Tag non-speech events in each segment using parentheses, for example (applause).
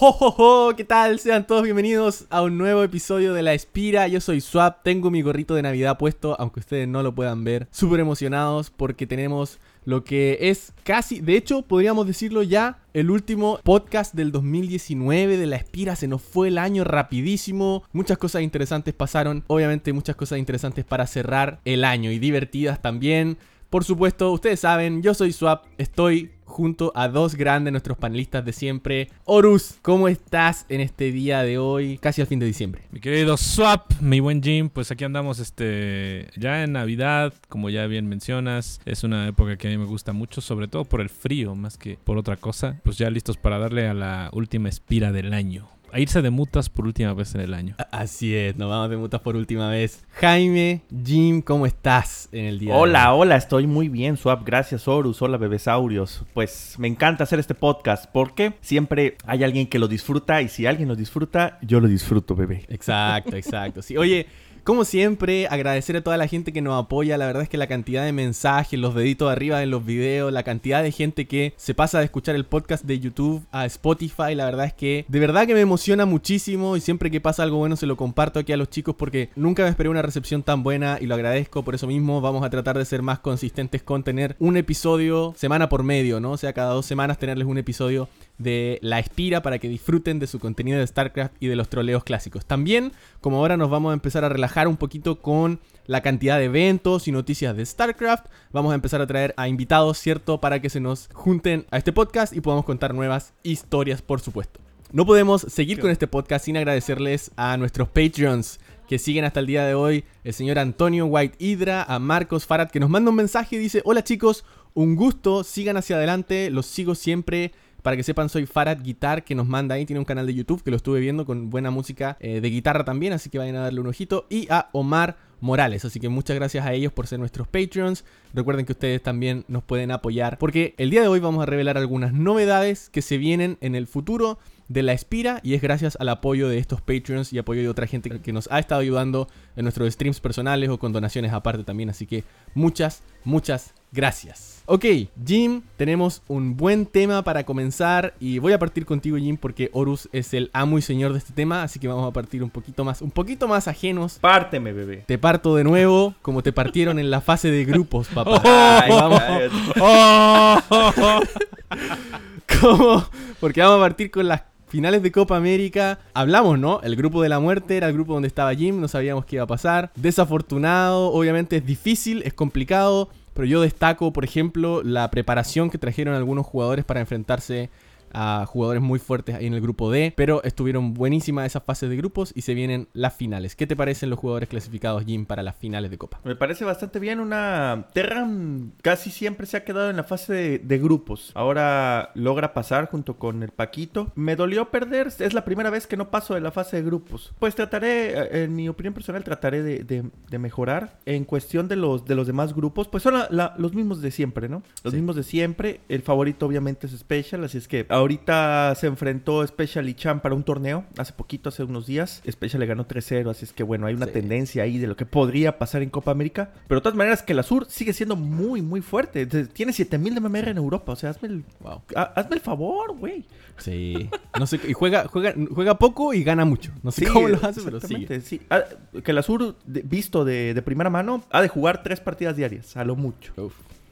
¡Ho, ho, ho! ¿Qué tal? Sean todos bienvenidos a un nuevo episodio de La Espira. Yo soy Swap, tengo mi gorrito de Navidad puesto, aunque ustedes no lo puedan ver. Súper emocionados porque tenemos lo que es casi, de hecho, podríamos decirlo ya, el último podcast del 2019 de La Espira. Se nos fue el año rapidísimo. Muchas cosas interesantes pasaron. Obviamente muchas cosas interesantes para cerrar el año y divertidas también. Por supuesto, ustedes saben, yo soy Swap, estoy junto a dos grandes nuestros panelistas de siempre. Horus, ¿cómo estás en este día de hoy, casi al fin de diciembre? Mi querido Swap, mi buen Jim, pues aquí andamos este ya en Navidad, como ya bien mencionas, es una época que a mí me gusta mucho, sobre todo por el frío más que por otra cosa. Pues ya listos para darle a la última espira del año a irse de mutas por última vez en el año. Así es, nos vamos de mutas por última vez. Jaime, Jim, ¿cómo estás en el día? Hola, de hoy? hola, estoy muy bien, Swap. Gracias, Horus. Hola, bebesaurios. Pues me encanta hacer este podcast porque siempre hay alguien que lo disfruta y si alguien lo disfruta, yo lo disfruto, bebé. Exacto, exacto. Sí, oye. Como siempre, agradecer a toda la gente que nos apoya. La verdad es que la cantidad de mensajes, los deditos arriba en los videos, la cantidad de gente que se pasa de escuchar el podcast de YouTube a Spotify, la verdad es que de verdad que me emociona muchísimo y siempre que pasa algo bueno se lo comparto aquí a los chicos porque nunca me esperé una recepción tan buena y lo agradezco. Por eso mismo vamos a tratar de ser más consistentes con tener un episodio semana por medio, ¿no? O sea, cada dos semanas tenerles un episodio de La Espira para que disfruten de su contenido de StarCraft y de los troleos clásicos. También, como ahora nos vamos a empezar a relajar un poquito con la cantidad de eventos y noticias de StarCraft, vamos a empezar a traer a invitados, ¿cierto? Para que se nos junten a este podcast y podamos contar nuevas historias, por supuesto. No podemos seguir con este podcast sin agradecerles a nuestros Patreons que siguen hasta el día de hoy, el señor Antonio White Hydra, a Marcos Farad, que nos manda un mensaje y dice, hola chicos, un gusto, sigan hacia adelante, los sigo siempre para que sepan, soy Farad Guitar, que nos manda ahí. Tiene un canal de YouTube que lo estuve viendo con buena música eh, de guitarra también, así que vayan a darle un ojito. Y a Omar Morales. Así que muchas gracias a ellos por ser nuestros Patreons. Recuerden que ustedes también nos pueden apoyar porque el día de hoy vamos a revelar algunas novedades que se vienen en el futuro de la Espira y es gracias al apoyo de estos Patreons y apoyo de otra gente que nos ha estado ayudando en nuestros streams personales o con donaciones aparte también. Así que muchas, muchas gracias. Ok, Jim, tenemos un buen tema para comenzar y voy a partir contigo Jim porque Horus es el amo y señor de este tema, así que vamos a partir un poquito más, un poquito más ajenos. Párteme, bebé. Te parto de nuevo, como te partieron en la fase de grupos, (laughs) papá. Ay, vamos. (laughs) ¿Cómo? Porque vamos a partir con las finales de Copa América. Hablamos, ¿no? El grupo de la muerte era el grupo donde estaba Jim, no sabíamos qué iba a pasar. Desafortunado, obviamente es difícil, es complicado, pero yo destaco, por ejemplo, la preparación que trajeron algunos jugadores para enfrentarse a jugadores muy fuertes ahí en el grupo D, pero estuvieron buenísimas esas fases de grupos y se vienen las finales. ¿Qué te parecen los jugadores clasificados, Jim, para las finales de Copa? Me parece bastante bien. Una Terran casi siempre se ha quedado en la fase de, grupos. Ahora logra pasar junto con el Paquito. Me dolió perder. Es la primera vez que no paso de la fase de grupos. Pues trataré, eh, en mi opinión personal, trataré de, mejorar. En cuestión de los, de los demás grupos, pues son los mismos de siempre, ¿no? Los mismos de siempre. El favorito obviamente es Special, así es que Ahorita se enfrentó Special y Chan para un torneo hace poquito, hace unos días. Special le ganó 3-0, así es que bueno, hay una tendencia ahí de lo que podría pasar en Copa América. Pero de todas maneras, que la Sur sigue siendo muy, muy fuerte. Tiene 7000 de MMR en Europa, o sea, hazme el, hazme el favor, güey. Sí. No sé, y juega, juega, juega poco y gana mucho. No sé cómo lo hace, pero sigue. Sí. Ah, que la Sur, visto de, primera mano, ha de jugar tres partidas diarias, a lo mucho.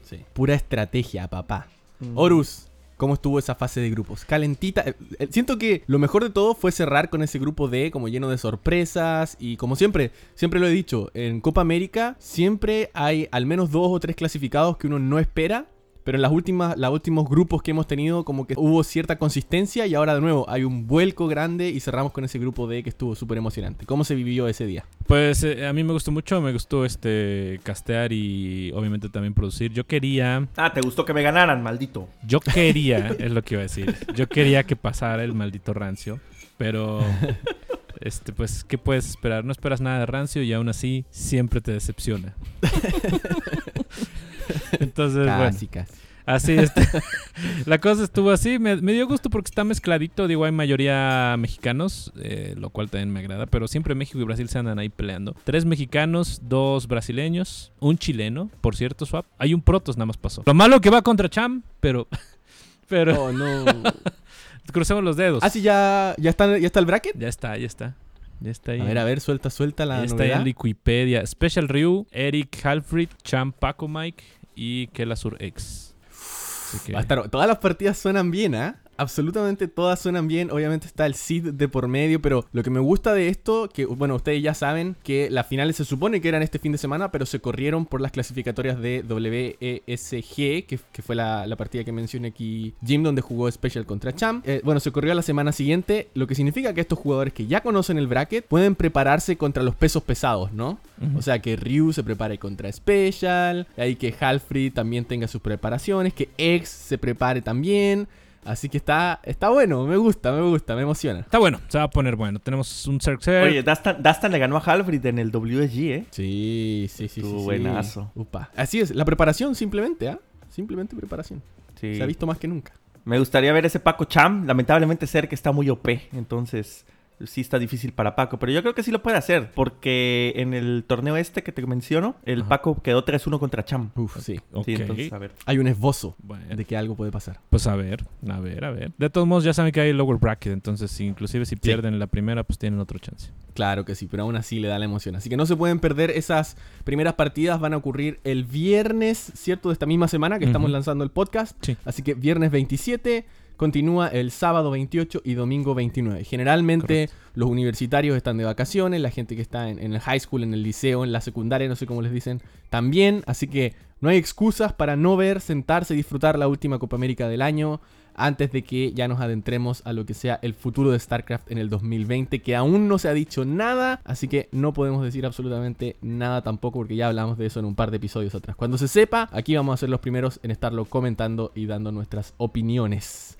sí. Pura estrategia, papá. Horus, cómo estuvo esa fase de grupos. Calentita. Eh, eh, siento que lo mejor de todo fue cerrar con ese grupo D como lleno de sorpresas y como siempre, siempre lo he dicho, en Copa América siempre hay al menos dos o tres clasificados que uno no espera pero en las últimas, los últimos grupos que hemos tenido, como que hubo cierta consistencia y ahora de nuevo hay un vuelco grande y cerramos con ese grupo D que estuvo súper emocionante. ¿Cómo se vivió ese día? Pues eh, a mí me gustó mucho, me gustó este castear y obviamente también producir. Yo quería. Ah, te gustó que me ganaran, maldito. Yo (laughs) quería, es lo que iba a decir. Yo quería que pasara el maldito rancio, pero. (laughs) Este, pues, ¿qué puedes esperar? No esperas nada de rancio y aún así siempre te decepciona. (laughs) Entonces, casi, bueno. Así, este, (laughs) la cosa estuvo así. Me, dio gusto porque está mezcladito. Digo, hay mayoría mexicanos, eh, lo cual también me agrada. Pero siempre México y Brasil se andan ahí peleando. Tres mexicanos, dos brasileños, un chileno, por cierto, Swap. Hay un Protos, nada más pasó. Lo malo que va contra Cham, pero. (laughs) Pero. Oh, no. (laughs) crucemos los dedos. Ah, sí, ya, ya, está, ya está el bracket. Ya está, ya está. Ya está ahí. A ver, a ver, suelta, suelta la ya está ahí en Wikipedia. Special Ryu, Eric Halfrid, Champ Paco Mike y Kelasur X. Va a estar, todas las partidas suenan bien, ¿ah? Absolutamente todas suenan bien. Obviamente está el Sid de por medio, pero lo que me gusta de esto, que bueno, ustedes ya saben que las finales se supone que eran este fin de semana, pero se corrieron por las clasificatorias de WESG, que, fue la, partida que mencioné aquí, Jim, donde jugó Special contra Champ. Eh, bueno, se corrió a la semana siguiente, lo que significa que estos jugadores que ya conocen el bracket pueden prepararse contra los pesos pesados, ¿no? O sea, que Ryu se prepare contra Special, ahí que Halfrey también tenga sus preparaciones, que X se prepare también. Así que está, está bueno, me gusta, me gusta, me emociona. Está bueno, se va a poner bueno. Tenemos un Cirque Oye, Dastan, le ganó a Halfrid en el WSG, ¿eh? Sí, sí, sí. sí, buenazo. Upa. Así es, la preparación simplemente, ¿ah? Simplemente preparación. Se ha visto más que nunca. Me gustaría ver ese Paco Cham. Lamentablemente que está muy OP, entonces sí está difícil para Paco, pero yo creo que sí lo puede hacer, porque en el torneo este que te menciono, el Paco quedó 3-1 contra Cham. Uf, sí. entonces, a ver. Hay un esbozo de que algo puede pasar. Pues a ver, a ver, a ver. De todos modos, ya saben que hay lower bracket, entonces inclusive si pierden la primera, pues tienen otro chance. Claro que sí, pero aún así le da la emoción. Así que no se pueden perder esas primeras partidas, van a ocurrir el viernes, ¿cierto? De esta misma semana que estamos lanzando el podcast. Sí. Así que viernes 27 continúa el sábado 28 y domingo 29. Generalmente los universitarios están de vacaciones, la gente que está en, el high school, en el liceo, en la secundaria, no sé cómo les dicen, también. Así que no hay excusas para no ver, sentarse y disfrutar la última Copa América del año antes de que ya nos adentremos a lo que sea el futuro de StarCraft en el 2020, que aún no se ha dicho nada, así que no podemos decir absolutamente nada tampoco, porque ya hablamos de eso en un par de episodios atrás. Cuando se sepa, aquí vamos a ser los primeros en estarlo comentando y dando nuestras opiniones.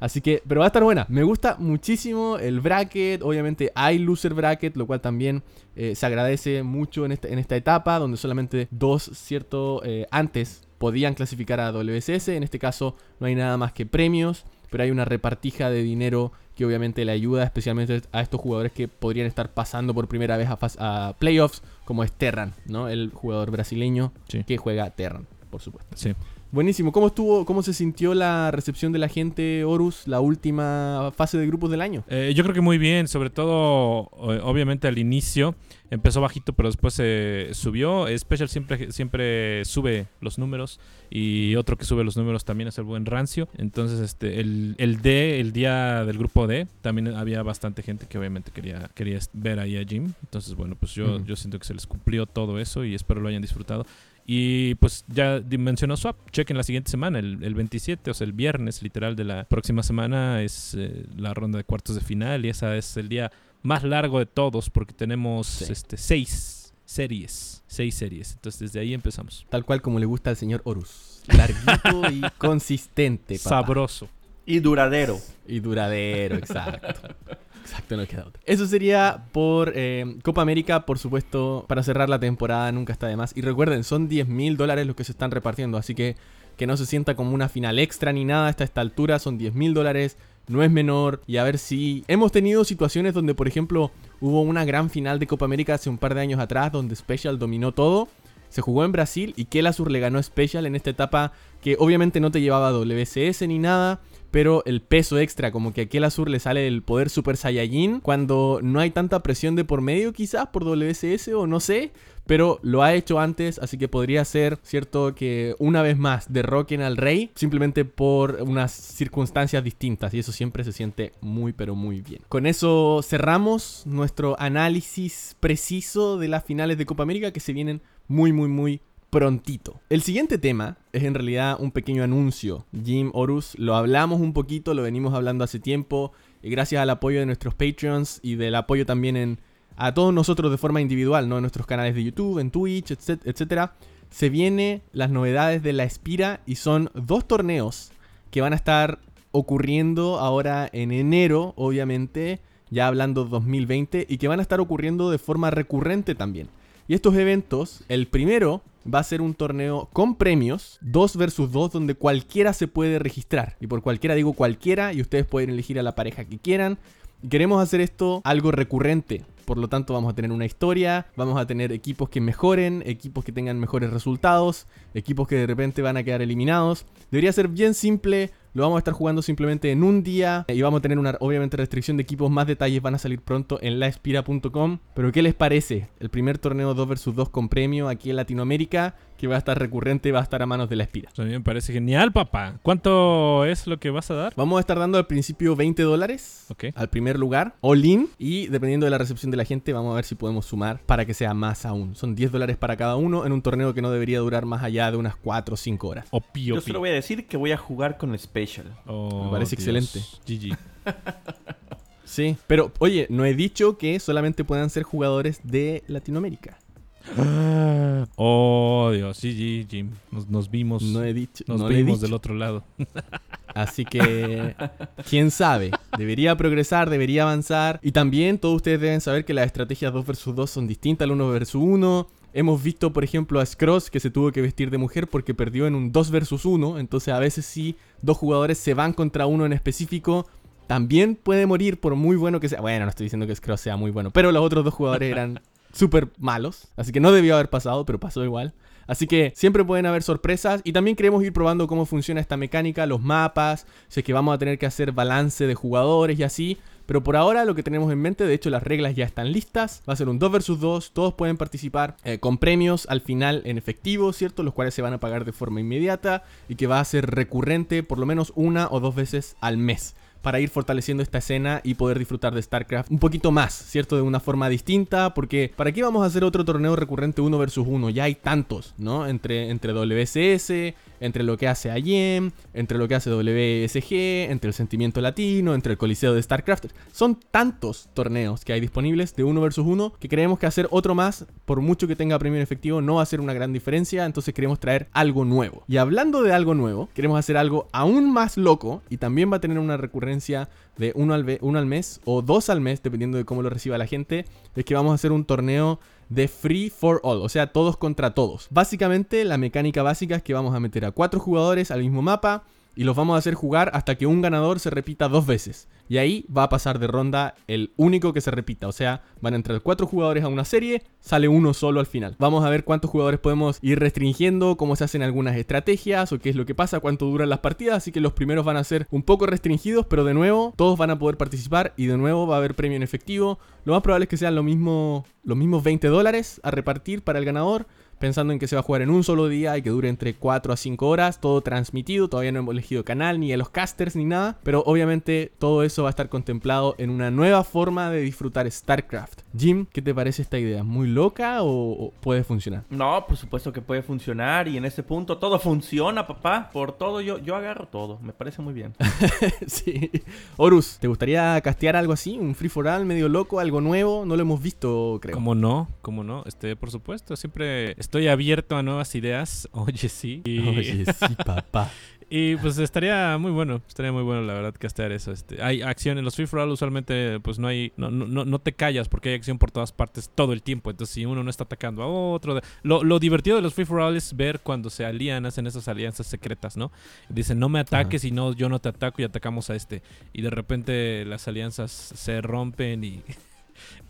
Así que, pero va a estar buena. Me gusta muchísimo el bracket. Obviamente hay loser bracket, lo cual también eh, se agradece mucho en esta, en esta etapa, donde solamente dos, cierto, eh, antes podían clasificar a WSS. En este caso no hay nada más que premios, pero hay una repartija de dinero que obviamente le ayuda especialmente a estos jugadores que podrían estar pasando por primera vez a, playoffs, como es Terran, ¿no? El jugador brasileño que juega Terran, por supuesto. Sí. Buenísimo. ¿Cómo estuvo, cómo se sintió la recepción de la gente, Horus, la última fase de grupos del año? Eh, yo creo que muy bien, sobre todo, obviamente al inicio empezó bajito, pero después se subió. Special siempre, siempre sube los números y otro que sube los números también es el buen Rancio. Entonces, este, el, el D, el día del grupo D, también había bastante gente que obviamente quería, quería ver ahí a Jim. Entonces, bueno, pues yo, yo siento que se les cumplió todo eso y espero lo hayan disfrutado. Y pues ya mencionó Swap, chequen la siguiente semana, el, el, 27, o sea, el viernes literal de la próxima semana es eh, la ronda de cuartos de final y esa es el día más largo de todos porque tenemos este, seis series, seis series. Entonces desde ahí empezamos. Tal cual como le gusta al señor Horus. Larguito y (laughs) consistente. Sabroso. Y duradero. Y duradero, exacto. Exacto, no queda otra. Eso sería por eh, Copa América, por supuesto, para cerrar la temporada, nunca está de más. Y recuerden, son 10 mil dólares los que se están repartiendo, así que que no se sienta como una final extra ni nada hasta esta altura, son 10 mil dólares, no es menor. Y a ver si hemos tenido situaciones donde, por ejemplo, hubo una gran final de Copa América hace un par de años atrás, donde Special dominó todo. Se jugó en Brasil y Kelasur le ganó Special en esta etapa que obviamente no te llevaba WCS ni nada pero el peso extra, como que a Azur le sale el poder Super Saiyajin cuando no hay tanta presión de por medio quizás por WSS o no sé, pero lo ha hecho antes, así que podría ser, cierto, que una vez más derroquen al rey simplemente por unas circunstancias distintas y eso siempre se siente muy pero muy bien. Con eso cerramos nuestro análisis preciso de las finales de Copa América que se vienen muy muy muy prontito. El siguiente tema es en realidad un pequeño anuncio. Jim Horus, lo hablamos un poquito, lo venimos hablando hace tiempo, y gracias al apoyo de nuestros Patreons y del apoyo también en, a todos nosotros de forma individual, ¿no? En nuestros canales de YouTube, en Twitch, etcétera, se vienen las novedades de la Espira y son dos torneos que van a estar ocurriendo ahora en enero, obviamente, ya hablando 2020, y que van a estar ocurriendo de forma recurrente también. Y estos eventos, el primero va a ser un torneo con premios, 2 versus 2, donde cualquiera se puede registrar. Y por cualquiera digo cualquiera, y ustedes pueden elegir a la pareja que quieran. queremos hacer esto algo recurrente. Por lo tanto, vamos a tener una historia, vamos a tener equipos que mejoren, equipos que tengan mejores resultados, equipos que de repente van a quedar eliminados. Debería ser bien simple, Lo vamos a estar jugando simplemente en un día y vamos a tener una, obviamente, restricción de equipos. Más detalles van a salir pronto en laespira.com. Pero ¿qué les parece? El primer torneo 2 vs 2 con premio aquí en Latinoamérica que va a estar recurrente, va a estar a manos de la Espira. A mí me parece genial, papá. ¿Cuánto es lo que vas a dar? Vamos a estar dando al principio 20 dólares al primer lugar, all in, y dependiendo de la recepción de la gente, vamos a ver si podemos sumar para que sea más aún. Son 10 dólares para cada uno en un torneo que no debería durar más allá de unas 4 o 5 horas. Yo solo voy a decir que voy a jugar con el Special. Oh, me parece excelente. GG. (laughs) Sí, pero oye, no he dicho que solamente puedan ser jugadores de Latinoamérica. Oh, Dios, sí, sí, Jim. Nos, vimos. No he dicho. Nos vimos del otro lado. Así que, quién sabe. Debería progresar, debería avanzar. Y también todos ustedes deben saber que las estrategias 2 vs 2 son distintas al 1 vs 1. Hemos visto, por ejemplo, a Scross que se tuvo que vestir de mujer porque perdió en un 2 vs 1. Entonces, a veces sí, dos jugadores se van contra uno en específico. También puede morir por muy bueno que sea. Bueno, no estoy diciendo que Scross sea muy bueno, pero los otros dos jugadores eran súper malos. Así que no debió haber pasado, pero pasó igual. Así que siempre pueden haber sorpresas y también queremos ir probando cómo funciona esta mecánica, los mapas, sé que vamos a tener que hacer balance de jugadores y así. Pero por ahora lo que tenemos en mente, de hecho las reglas ya están listas, va a ser un 2 vs 2, todos pueden participar eh, con premios al final en efectivo, ¿cierto? Los cuales se van a pagar de forma inmediata y que va a ser recurrente por lo menos una o dos veces al mes para ir fortaleciendo esta escena y poder disfrutar de StarCraft un poquito más, ¿cierto? De una forma distinta, porque ¿para qué vamos a hacer otro torneo recurrente uno versus uno? Ya hay tantos, ¿no? Entre, entre WSS, entre lo que hace AYEM, entre lo que hace WSG, entre el sentimiento latino, entre el coliseo de StarCraft. Son tantos torneos que hay disponibles de uno versus uno que creemos que hacer otro más, por mucho que tenga premio en efectivo, no va a ser una gran diferencia, entonces queremos traer algo nuevo. Y hablando de algo nuevo, queremos hacer algo aún más loco y también va a tener una recurrencia de uno al, uno al mes o dos al mes, dependiendo de cómo lo reciba la gente, es que vamos a hacer un torneo de Free for All, o sea, todos contra todos. Básicamente la mecánica básica es que vamos a meter a cuatro jugadores al mismo mapa y los vamos a hacer jugar hasta que un ganador se repita dos veces. Y ahí va a pasar de ronda el único que se repita. O sea, van a entrar cuatro jugadores a una serie, sale uno solo al final. Vamos a ver cuántos jugadores podemos ir restringiendo, cómo se hacen algunas estrategias o qué es lo que pasa, cuánto duran las partidas. Así que los primeros van a ser un poco restringidos, pero de nuevo todos van a poder participar y de nuevo va a haber premio en efectivo. Lo más probable es que sean los mismos 20 dólares a repartir para el ganador pensando en que se va a jugar en un solo día y que dure entre 4 a 5 horas, todo transmitido, todavía no hemos elegido canal, ni a los casters, ni nada, pero obviamente todo eso va a estar contemplado en una nueva forma de disfrutar StarCraft. Jim, ¿qué te parece esta idea? ¿Muy loca o, puede funcionar? No, por supuesto que puede funcionar y en ese punto todo funciona, papá. Por todo yo, yo agarro todo, me parece muy bien. (laughs) sí. Horus, ¿te gustaría castear algo así? ¿Un free for all medio loco, algo nuevo? No lo hemos visto, creo. ¿Cómo no? ¿Cómo no? Este, por supuesto, siempre estoy abierto a nuevas ideas. (laughs) Oye, sí. Oye, sí, (laughs) papá. Y pues estaría muy bueno, estaría muy bueno la verdad castear eso. Este, hay acción en los free for all usualmente pues no hay no, no, no te callas porque hay acción por todas partes todo el tiempo. Entonces si uno no está atacando a otro, lo, lo divertido de los free for all es ver cuando se alían, hacen esas alianzas secretas, ¿no? Dicen, "No me ataques y no yo no te ataco y atacamos a este." Y de repente las alianzas se rompen y (laughs)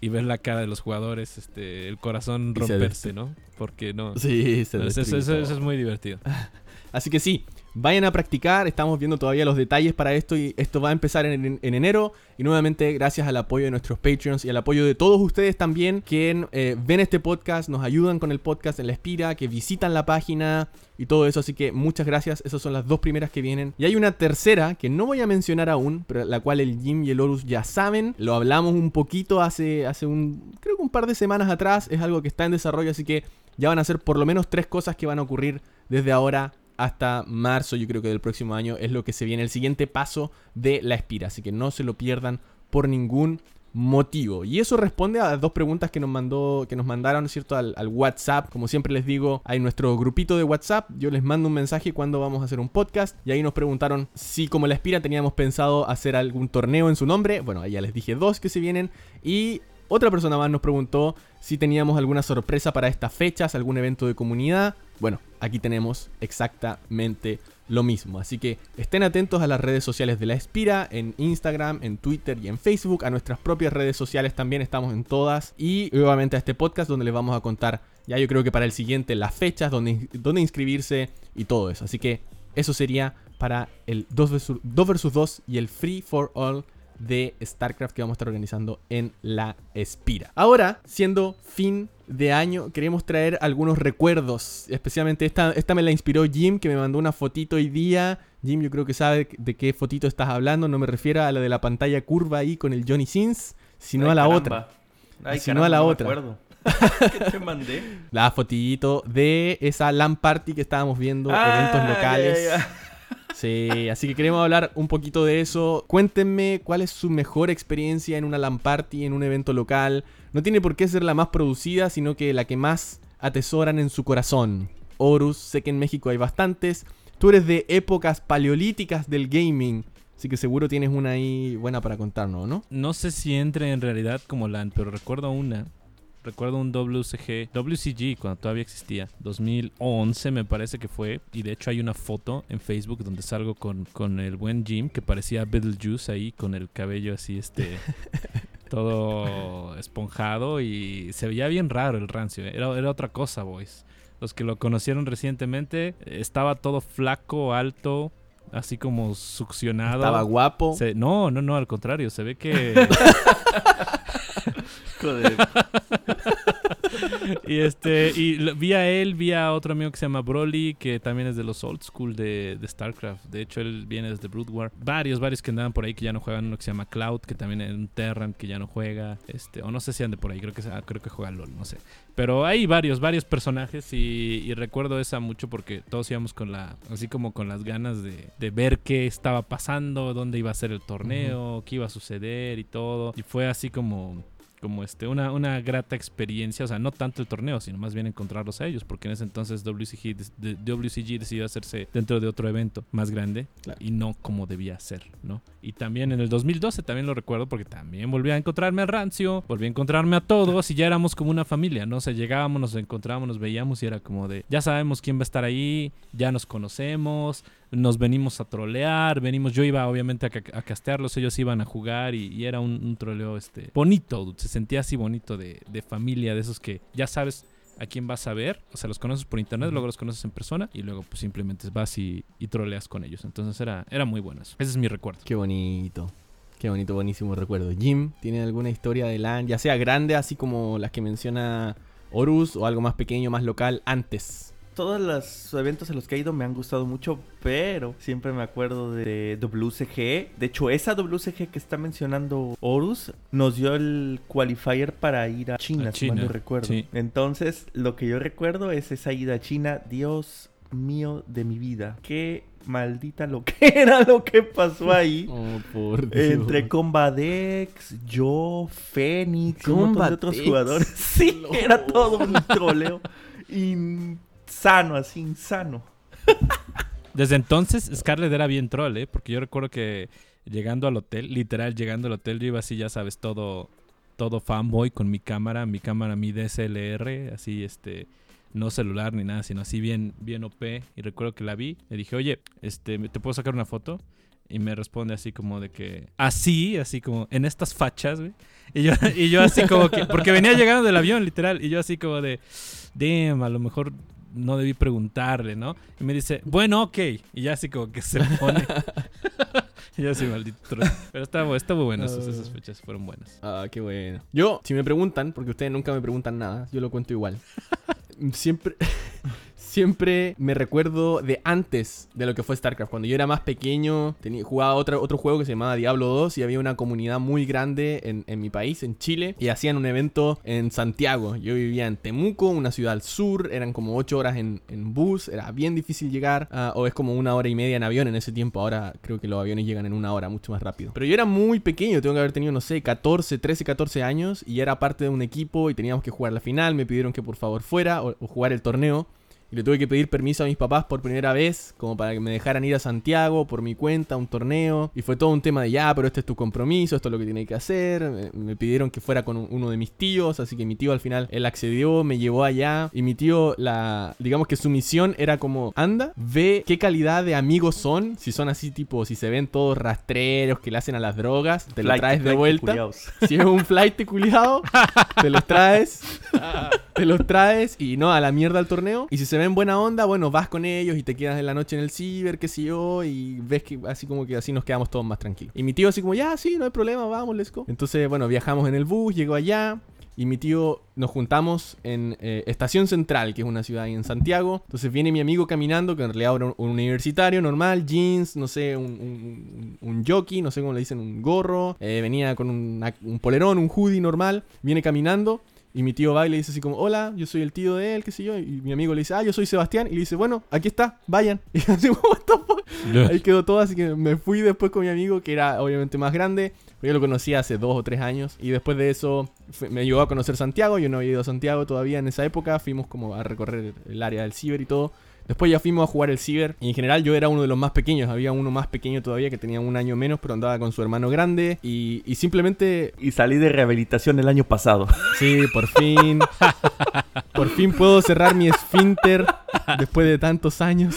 y ver la cara de los jugadores, este, el corazón romperse, ¿no? Porque no. Sí, se eso, eso, es muy divertido. (laughs) Así que sí, vayan a practicar. Estamos viendo todavía los detalles para esto y esto va a empezar en, enero. Y nuevamente, gracias al apoyo de nuestros Patreons y al apoyo de todos ustedes también, que eh, ven este podcast, nos ayudan con el podcast en la Espira, que visitan la página y todo eso. Así que muchas gracias. Esas son las dos primeras que vienen. Y hay una tercera que no voy a mencionar aún, pero la cual el Jim y el Horus ya saben. Lo hablamos un poquito hace, hace un, creo que un par de semanas atrás. Es algo que está en desarrollo, así que ya van a ser por lo menos tres cosas que van a ocurrir desde ahora hasta marzo, yo creo que del próximo año, es lo que se viene, el siguiente paso de la Espira. Así que no se lo pierdan por ningún motivo. Y eso responde a dos preguntas que nos mandó, que nos mandaron, ¿cierto? Al, WhatsApp. Como siempre les digo, hay nuestro grupito de WhatsApp. Yo les mando un mensaje cuando vamos a hacer un podcast. Y ahí nos preguntaron si como la Espira teníamos pensado hacer algún torneo en su nombre. Bueno, ahí ya les dije dos que se vienen. Y otra persona más nos preguntó si teníamos alguna sorpresa para estas fechas, algún evento de comunidad. Bueno, aquí tenemos exactamente lo mismo. Así que estén atentos a las redes sociales de la Espira, en Instagram, en Twitter y en Facebook, a nuestras propias redes sociales también estamos en todas. Y nuevamente a este podcast donde les vamos a contar, ya yo creo que para el siguiente, las fechas, donde, inscribirse y todo eso. Así que eso sería para el 2 vs 2, 2 y el Free for All de StarCraft que vamos a estar organizando en la Espira. Ahora, siendo fin de año, queremos traer algunos recuerdos. Especialmente esta, esta me la inspiró Jim, que me mandó una fotito hoy día. Jim, yo creo que sabe de qué fotito estás hablando. No me refiero a la de la pantalla curva ahí con el Johnny Sins, sino a la otra. sino a la otra. (laughs) ¿Qué te mandé? La fotito de esa LAN party que estábamos viendo, eventos ah, locales. (laughs) Sí, así que queremos hablar un poquito de eso. Cuéntenme cuál es su mejor experiencia en una LAN party, en un evento local. No tiene por qué ser la más producida, sino que la que más atesoran en su corazón. Horus, sé que en México hay bastantes. Tú eres de épocas paleolíticas del gaming. Así que seguro tienes una ahí buena para contarnos, ¿no? No sé si entre en realidad como LAN, pero recuerdo una Recuerdo un WCG, WCG cuando todavía existía, 2011 me parece que fue, y de hecho hay una foto en Facebook donde salgo con, con el buen Jim que parecía Beetlejuice ahí con el cabello así este (laughs) todo esponjado y se veía bien raro el rancio, ¿eh? era, era otra cosa, boys. Los que lo conocieron recientemente, estaba todo flaco, alto, así como succionado. Estaba guapo. no, no, no, al contrario, se ve que... (laughs) (laughs) (laughs) y este, y vi a él, vi a otro amigo que se llama Broly, que también es de los old school de, StarCraft. De hecho, él viene desde Brood War. Varios, varios que andaban por ahí que ya no juegan. Uno que se llama Cloud, que también es un Terran que ya no juega. Este, o no sé si ande por ahí, creo que, creo que juega LOL, no sé. Pero hay varios, varios personajes y, recuerdo esa mucho porque todos íbamos con la, así como con las ganas de, ver qué estaba pasando, dónde iba a ser el torneo, qué iba a suceder y todo. Y fue así como como este, una, una grata experiencia, o sea, no tanto el torneo, sino más bien encontrarlos a ellos, porque en ese entonces WCG, WCG decidió hacerse dentro de otro evento más grande y no como debía ser, ¿no? Y también en el 2012 también lo recuerdo porque también volví a encontrarme a Rancio, volví a encontrarme a todos y ya éramos como una familia, ¿no? O sea, llegábamos, nos encontrábamos, nos veíamos y era como de, ya sabemos quién va a estar ahí, ya nos conocemos, nos venimos a trolear, venimos, yo iba obviamente a, castearlos, ellos iban a jugar y, era un, troleo este bonito, se sentía así bonito de, familia, de esos que ya sabes a quién vas a ver, o sea, los conoces por internet, luego los conoces en persona y luego pues simplemente vas y, troleas con ellos. Entonces era, era muy bueno eso. Ese es mi recuerdo. Qué bonito. Qué bonito, buenísimo recuerdo. Jim, ¿tiene alguna historia de LAN, ya sea grande, así como las que menciona Horus, o algo más pequeño, más local, antes? Todos los eventos en los que he ido me han gustado mucho, pero siempre me acuerdo de WCG. De hecho, esa WCG que está mencionando Horus nos dio el qualifier para ir a China, si mal no recuerdo. Entonces, lo que yo recuerdo es esa ida a China. Dios mío de mi vida. Qué maldita lo que (laughs) era lo que pasó ahí. (laughs) Oh, por Entre Combadex, yo, Fénix, un montón de otros jugadores. (laughs) Sí, era todo un troleo. Sano, así insano. (laughs) Desde entonces Scarlett era bien troll, ¿eh? Porque yo recuerdo que llegando al hotel, literal llegando al hotel, yo iba así, ya sabes, todo, todo fanboy con mi cámara, mi cámara, mi DSLR, así, este, no celular ni nada, sino así bien, bien OP. Y recuerdo que la vi, le dije, oye, este, ¿te puedo sacar una foto? Y me responde así como de que, así, así como, en estas fachas, güey. Y yo, (laughs) y yo así como que, porque venía llegando del avión, literal, y yo así como de, damn, a lo mejor no debí preguntarle, ¿no? Y me dice, bueno, ok. Y ya así como que se pone. (laughs) y yo así, maldito. Pero estaba, estuvo bueno, esas, esas fechas fueron buenas. Ah, qué bueno. Yo, si me preguntan, porque ustedes nunca me preguntan nada, yo lo cuento igual. (laughs) Siempre siempre me recuerdo de antes de lo que fue StarCraft. Cuando yo era más pequeño, tenía, jugaba otro, otro juego que se llamaba Diablo 2 y había una comunidad muy grande en, mi país, en Chile, y hacían un evento en Santiago. Yo vivía en Temuco, una ciudad al sur, eran como 8 horas en, bus, era bien difícil llegar, ah, o es como una hora y media en avión en ese tiempo. Ahora creo que los aviones llegan en una hora, mucho más rápido. Pero yo era muy pequeño, tengo que haber tenido, no sé, 14, 13, 14 años, y era parte de un equipo y teníamos que jugar la final. Me pidieron que por favor fuera o jugar el torneo. Y le tuve que pedir permiso a mis papás por primera vez, como para que me dejaran ir a Santiago por mi cuenta, a un torneo. Y fue todo un tema de ya, pero este es tu compromiso, esto es lo que tiene que hacer. Me, pidieron que fuera con uno de mis tíos, así que mi tío al final, él accedió, me llevó allá. Y mi tío, la, digamos que su misión era como, anda, ve qué calidad de amigos son. Si son así tipo, si se ven todos rastreros que le hacen a las drogas, te lo traes de vuelta. (laughs) Si es un flight culiado, te los traes. (laughs) te los traes y no, a la mierda al torneo. Y si se ven buena onda, bueno, vas con ellos y te quedas en la noche en el ciber, qué sé yo, y ves que así como que así nos quedamos todos más tranquilos. Y mi tío así como, ya, sí, no hay problema, vamos, let's go. Entonces, bueno, viajamos en el bus, llego allá y mi tío nos juntamos en eh, Estación Central, que es una ciudad ahí en Santiago. Entonces viene mi amigo caminando, que en realidad era un, universitario normal, jeans, no sé, un, un, jockey, no sé cómo le dicen, un gorro. Eh, venía con un polerón, un hoodie normal. Viene caminando. Y mi tío va y le dice así como, hola, yo soy el tío de él, qué sé yo. Y mi amigo le dice, ah, yo soy Sebastián. Y le dice, bueno, aquí está, vayan. (laughs) Y así, what the fuck? Ahí quedó todo, así que me fui después con mi amigo, que era obviamente más grande. Yo lo conocía hace dos o tres años. Y después de eso me ayudó a conocer Santiago. Yo no había ido a Santiago todavía en esa época. Fuimos como a recorrer el área del ciber y todo. Después ya fuimos a jugar el ciber. Y en general yo era uno de los más pequeños. Había uno más pequeño todavía que tenía un año menos, pero andaba con su hermano grande. Y, simplemente. Y salí de rehabilitación el año pasado. Sí, por fin. por fin puedo cerrar mi esfínter después de tantos años.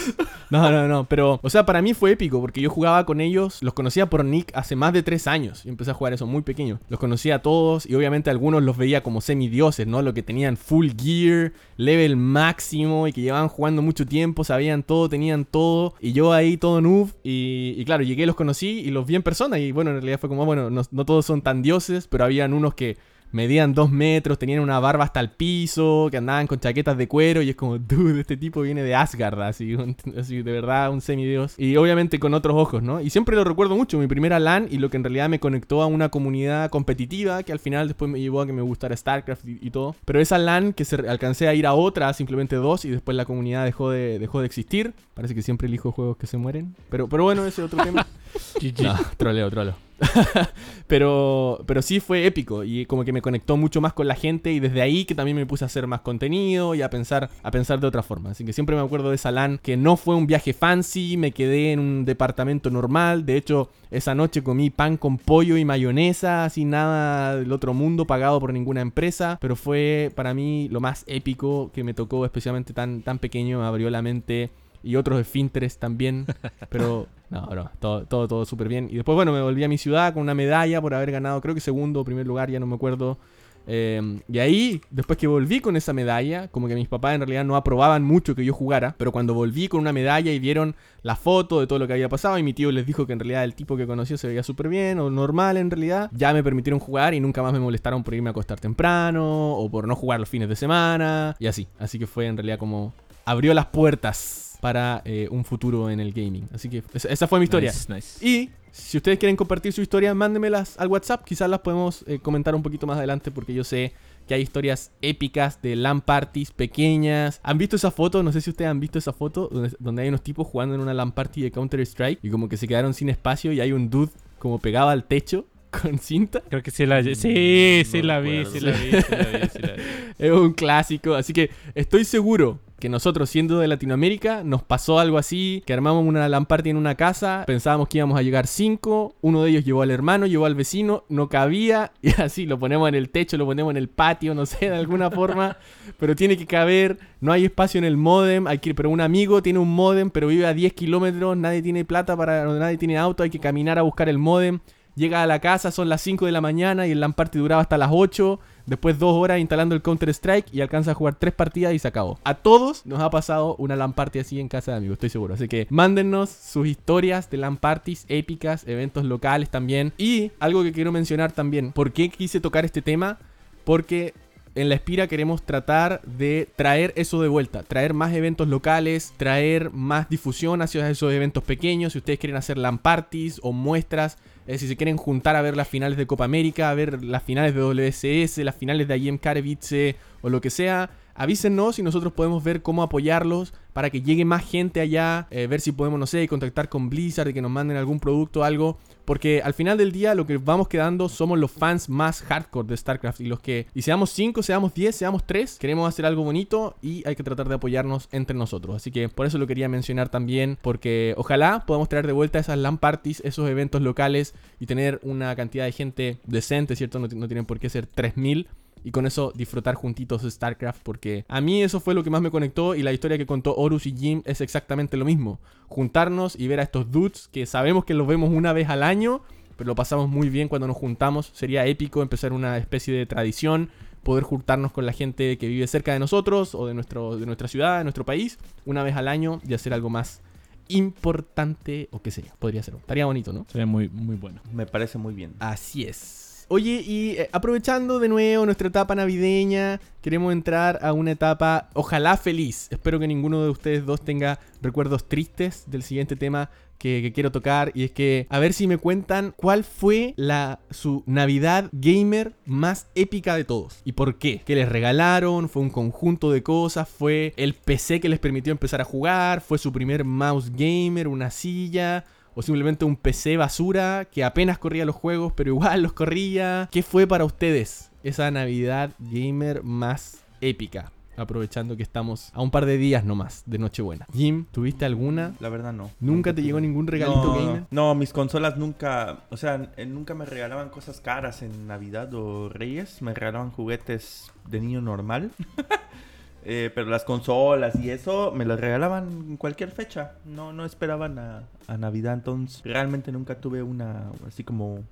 No, no, no. Pero, o sea, para mí fue épico porque yo jugaba con ellos. Los conocía por Nick hace más de tres años. Y empecé a jugar eso muy pequeño. Los conocía a todos y obviamente algunos los veía como semidioses, ¿no? Lo que tenían full gear, level máximo y que llevaban jugando mucho tiempo, sabían todo, tenían todo. Y yo ahí todo noob. Y, claro, llegué, los conocí y los vi en persona. Y bueno, en realidad fue como, bueno, no todos son tan dioses, pero habían unos que medían dos metros, tenían una barba hasta el piso, que andaban con chaquetas de cuero y es como, (laughs) dude, este tipo viene de Asgard, así, (laughs) así de verdad, un semidios. Y obviamente con otros ojos, ¿no? Y siempre lo recuerdo mucho, mi primera LAN y lo que en realidad me conectó a una comunidad competitiva que al final después me llevó a que me gustara StarCraft y, todo. Pero esa LAN que se alcancé a ir a otra, simplemente dos, y después la comunidad dejó de, dejó de existir. Parece que siempre elijo juegos que se mueren. Pero, pero bueno, ese es otro tema. (laughs) no, troleo, troleo. (laughs) pero, pero sí fue épico y como que me conectó mucho más con la gente y desde ahí que también me puse a hacer más contenido y a pensar, a pensar de otra forma. Así que siempre me acuerdo de esa LAN que no fue un viaje fancy, me quedé en un departamento normal. De hecho, esa noche comí pan con pollo y mayonesa, así nada del otro mundo pagado por ninguna empresa. Pero fue para mí lo más épico que me tocó, especialmente tan, tan pequeño, me abrió la mente y otros esfínteres también. (laughs) Pero no, no, todo, todo, todo súper bien. Y después, bueno, me volví a mi ciudad con una medalla por haber ganado, creo que segundo o primer lugar, ya no me acuerdo. Em, y ahí, después que volví con esa medalla, como que mis papás en realidad no aprobaban mucho que yo jugara, pero cuando volví con una medalla y vieron la foto de todo lo que había pasado y mi tío les dijo que en realidad el tipo que conoció se veía súper bien o normal en realidad, ya me permitieron jugar y nunca más me molestaron por irme a acostar temprano o por no jugar los fines de semana y así. Así que fue en realidad como abrió las puertas para eh, un futuro en el gaming. Así que esa fue mi historia. Y si ustedes quieren compartir su historia, mándenmelas al WhatsApp. Quizás las podemos eh, comentar un poquito más adelante porque yo sé que hay historias épicas de LAN parties pequeñas. ¿Han visto esa foto? No sé si ustedes han visto esa foto donde, hay unos tipos jugando en una LAN party de Counter Strike y como que se quedaron sin espacio y hay un dude como pegado al techo con cinta. Creo que sí la, sí, sí, la vi, sí la vi, sí la vi. (laughs) Es un clásico, así que estoy seguro que nosotros siendo de Latinoamérica nos pasó algo así, que armamos una lamparty en una casa, pensábamos que íbamos a llegar cinco, uno de ellos llevó al hermano, llevó al vecino, no cabía (laughs) y así lo ponemos en el techo, lo ponemos en el patio, no sé, de alguna forma, (laughs) pero tiene que caber, no hay espacio en el modem, hay que, pero un amigo tiene un modem, pero vive a 10 kilómetros, nadie tiene plata para, nadie tiene auto, hay que caminar a buscar el modem. Llega a la casa, son las 5 de la mañana y el LAN duraba hasta las 8 después dos horas instalando el Counter-Strike y alcanza a jugar tres partidas y se acabó. A todos nos ha pasado una LAN party así en casa de amigos, estoy seguro. Así que mándennos sus historias de LAN parties épicas, eventos locales también. Y algo que quiero mencionar también, ¿por qué quise tocar este tema? Porque en la Espira queremos tratar de traer eso de vuelta, traer más eventos locales, traer más difusión hacia esos eventos pequeños. Si ustedes quieren hacer LAN parties o muestras si se quieren juntar a ver las finales de Copa América, a ver las finales de WCS, las finales de IEM Katowice o lo que sea, avísennos y nosotros podemos ver cómo apoyarlos para que llegue más gente allá, eh, ver si podemos, no sé, contactar con Blizzard y que nos manden algún producto algo. Porque al final del día lo que vamos quedando somos los fans más hardcore de StarCraft. Y los que, y seamos 5, seamos 10, seamos 3, queremos hacer algo bonito y hay que tratar de apoyarnos entre nosotros. Así que por eso lo quería mencionar también. Porque ojalá podamos traer de vuelta esas LAN parties, esos eventos locales y tener una cantidad de gente decente, ¿cierto? No, no tienen por qué ser 3000 y con eso disfrutar juntitos StarCraft porque a mí eso fue lo que más me conectó y la historia que contó Horus y Jim es exactamente lo mismo. Juntarnos y ver a estos dudes que sabemos que los vemos una vez al año, pero lo pasamos muy bien cuando nos juntamos. Sería épico empezar una especie de tradición poder juntarnos con la gente que vive cerca de nosotros o de, nuestro, de nuestra ciudad, de nuestro país, una vez al año y hacer algo más importante o qué sé yo, podría ser. Estaría bonito, ¿no? Sería muy, muy bueno. Me parece muy bien. Así es. Oye, y eh, aprovechando de nuevo nuestra etapa navideña, queremos entrar a una etapa, ojalá feliz. Espero que ninguno de ustedes dos tenga recuerdos tristes del siguiente tema que, quiero tocar y es que a ver si me cuentan cuál fue la su Navidad gamer más épica de todos y por qué. ¿Qué les regalaron? ¿Fue un conjunto de cosas? ¿Fue el PC que les permitió empezar a jugar? ¿Fue su primer mouse gamer? ¿Una silla? O simplemente un PC basura que apenas corría los juegos, pero igual los corría. ¿Qué fue para ustedes esa Navidad gamer más épica? aprovechando que estamos a un par de días nomás de Nochebuena. Jim, ¿tuviste alguna? La verdad no. ¿Nunca te llegó ningún regalito gamer? No, mis consolas nunca, o sea, eh, nunca me regalaban cosas caras en Navidad o Reyes, me regalaban juguetes de niño normal. (laughs) Eh, pero las consolas y eso me las regalaban en cualquier fecha. No, no esperaban a, a Navidad. Entonces, realmente nunca tuve una, así como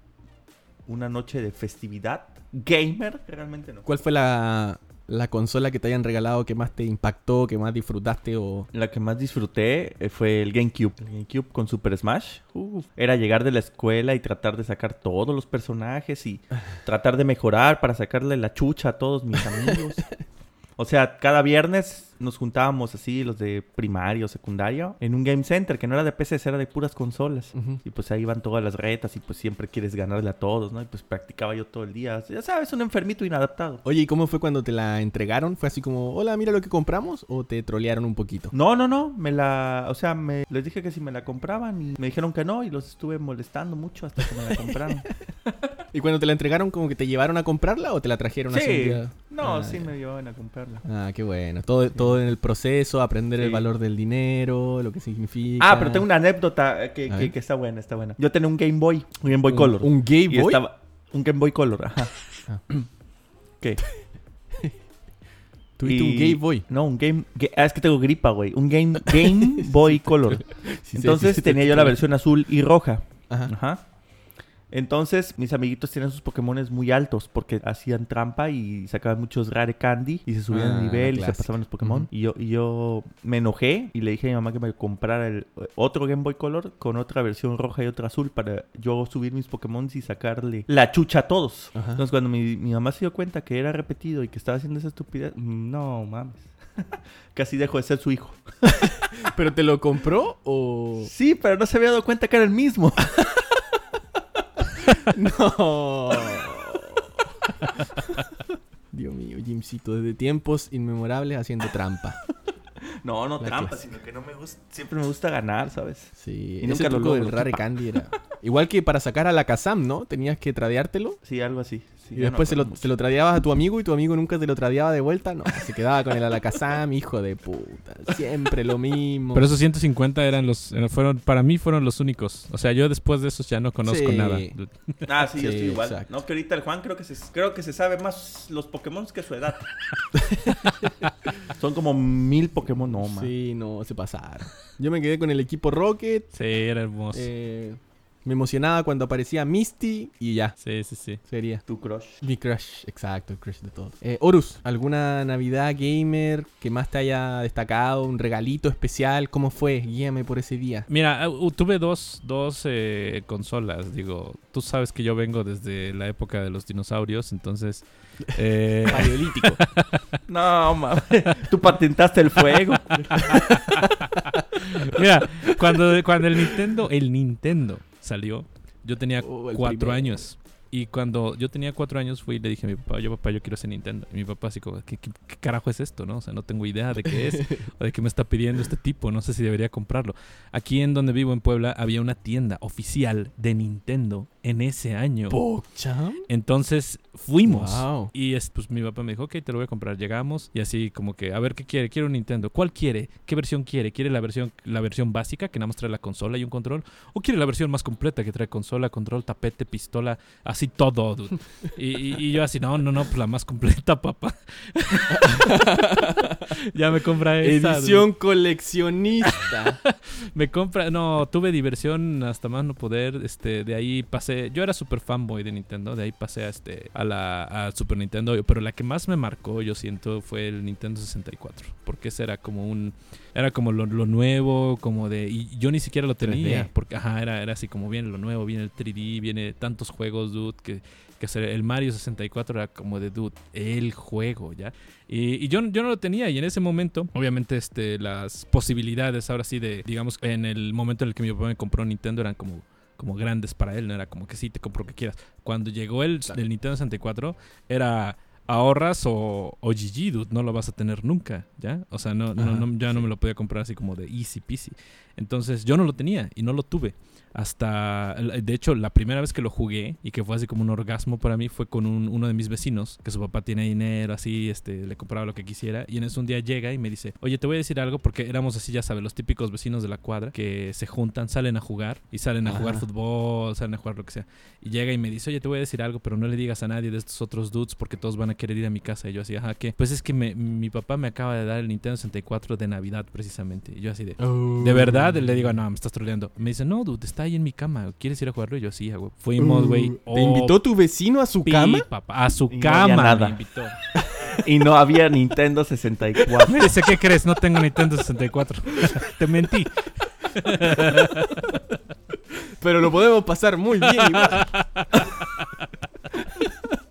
una noche de festividad gamer. Realmente no. ¿Cuál fue la, la consola que te hayan regalado que más te impactó, que más disfrutaste o... La que más disfruté eh, fue el GameCube. El GameCube con Super Smash. era llegar de la escuela y tratar de sacar todos los personajes y (laughs) tratar de mejorar para sacarle la chucha a todos mis amigos. (laughs) O sea, cada viernes nos juntábamos así, los de primario, secundario, en un game center que no era de PCs, era de puras consolas. Y pues ahí iban todas las retas y pues siempre quieres ganarle a todos, ¿no? Y pues practicaba yo todo el día. Ya sabes, un enfermito inadaptado. Oye, ¿y cómo fue cuando te la entregaron? ¿Fue así como, hola, mira lo que compramos? ¿O te trolearon un poquito? No, no, no. Me la. O sea, me, les dije que si me la compraban y me dijeron que no y los estuve molestando mucho hasta que me la compraron. (laughs) ¿Y cuando te la entregaron, como que te llevaron a comprarla o te la trajeron así? No, ah, sí me llevaban a comprarla. Ah, qué bueno. Todo, todo en el proceso, aprender el valor del dinero, lo que significa. Ah, pero tengo una anécdota que, que, está buena, está buena. Yo tenía un Game Boy, un Game Boy Color. ¿Un Game Boy? un Game Boy Color, ajá. Ah. ¿Qué? (laughs) ¿Tuviste un Game Boy? No, un Game... ah, es que tengo gripa, güey. Un Game, game (laughs) Boy Color. Entonces tenía yo la versión azul y roja. Ajá. Ajá. Entonces, mis amiguitos tienen sus Pokémones muy altos porque hacían trampa y sacaban muchos Rare Candy y se subían de ah, nivel y se pasaban los Pokémon. y, yo, y yo me enojé y le dije a mi mamá que me comprara el otro Game Boy Color con otra versión roja y otra azul para yo subir mis Pokémon y sacarle la chucha a todos. Entonces, cuando mi, mi mamá se dio cuenta que era repetido y que estaba haciendo esa estupidez, no mames. (laughs) Casi dejó de ser su hijo. (laughs) ¿Pero te lo compró o...? Sí, pero no se había dado cuenta que era el mismo. (laughs) no. Dios mío, Jimcito, desde tiempos inmemorables haciendo trampa. No, no trampa, sino que no me gusta, siempre me gusta ganar, ¿sabes? Sí, y nunca lo del Rare Candy era. Igual que para sacar a la Kazam, ¿no? Tenías que tradeártelo. Sí, algo así y después se lo, se lo, tradeabas a tu amigo y tu amigo nunca te lo tradeaba de vuelta. No, se quedaba con el Alakazam, (laughs) hijo de puta. Siempre lo mismo. Pero esos 150 eran los, fueron, para mí fueron los únicos. O sea, yo después de esos ya no conozco nada. Ah, sí, yo estoy igual. No, que ahorita el Juan creo que se, creo que se sabe más los Pokémon que su edad. (laughs) Son como mil Pokémon, no, man. Sí, no, se pasaron. Yo me quedé con el equipo Rocket. Sí, era hermoso. Eh, me emocionaba cuando aparecía Misty y ya. Sí, sí, sí. Sería. Tu crush. Mi crush, exacto, el crush de todo. Eh, Horus, ¿alguna Navidad gamer que más te haya destacado? ¿Un regalito especial? ¿Cómo fue? Guíame por ese día. Mira, tuve dos, dos eh, consolas. Digo, tú sabes que yo vengo desde la época de los dinosaurios, entonces... (laughs) Eh... Paleolítico. (laughs) no, mames. Tú patentaste el fuego. (laughs) Mira, cuando, cuando el Nintendo... El Nintendo salió, yo tenía oh, cuatro años. Y cuando yo tenía cuatro años fui y le dije a mi papá, yo papá, yo quiero hacer Nintendo. Y mi papá así como, ¿qué, carajo es esto? ¿no? O sea, no tengo idea de qué es (laughs) o de qué me está pidiendo este tipo. No sé si debería comprarlo. Aquí en donde vivo, en Puebla, había una tienda oficial de Nintendo en ese año. Entonces fuimos. Y es, pues mi papá me dijo, ok, te lo voy a comprar. Llegamos y así como que, a ver qué quiere. Quiere un Nintendo. ¿Cuál quiere? ¿Qué versión quiere? ¿Quiere la versión, la versión básica que nada más trae la consola y un control? ¿O quiere la versión más completa que trae consola, control, tapete, pistola? Así todo, y, yo así, no, no, no, pues la más completa, papá. (laughs) ya me compra esa. Edición coleccionista. (laughs) me compra, no, tuve diversión hasta más no poder, este, de ahí pasé, yo era super fanboy de Nintendo, de ahí pasé a este, a la a Super Nintendo, pero la que más me marcó, yo siento, fue el Nintendo 64, porque ese era como un, era como lo, nuevo, como de, y yo ni siquiera lo tenía, porque, ajá, era, era así como viene lo nuevo, viene el 3D, viene tantos juegos, dude, que que el Mario 64 era como de dude, el juego, ¿ya? Y, yo, yo no lo tenía y en ese momento, obviamente, este, las posibilidades ahora sí de, digamos, en el momento en el que mi papá me compró Nintendo eran como como grandes para él, no era como que sí, te compro lo que quieras. Cuando llegó el, el Nintendo 64, era ahorras o, o GG, dude, no lo vas a tener nunca, ¿ya? O sea, no, no, ya no me lo podía comprar así como de easy peasy. Entonces yo no lo tenía y no lo tuve hasta, de hecho, la primera vez que lo jugué y que fue así como un orgasmo para mí fue con uno de mis vecinos, que su papá tiene dinero, así, este, le compraba lo que quisiera. Y en ese un día llega y me dice, oye, te voy a decir algo porque éramos así, ya sabes, los típicos vecinos de la cuadra que se juntan, salen a jugar y salen a jugar fútbol, salen a jugar lo que sea. Y llega y me dice, oye, te voy a decir algo, pero no le digas a nadie de estos otros dudes porque todos van a querer ir a mi casa. Y yo así, ajá, ¿qué? Pues es que mi papá me acaba de dar el Nintendo 64 de Navidad precisamente. Y yo así de, oh. de verdad, le digo, no, me estás troleando. Me dice, no, dude, está ahí en mi cama. ¿Quieres ir a jugarlo? Y yo, sí, güey. Fuimos, güey. ¿Te oh, invitó tu vecino a su cama? Papá, a su cama nada. me invitó. (laughs) y no había Nintendo 64. Me (laughs) dice, ¿qué crees? No tengo Nintendo 64. (laughs) Te mentí. Pero lo podemos pasar muy bien igual.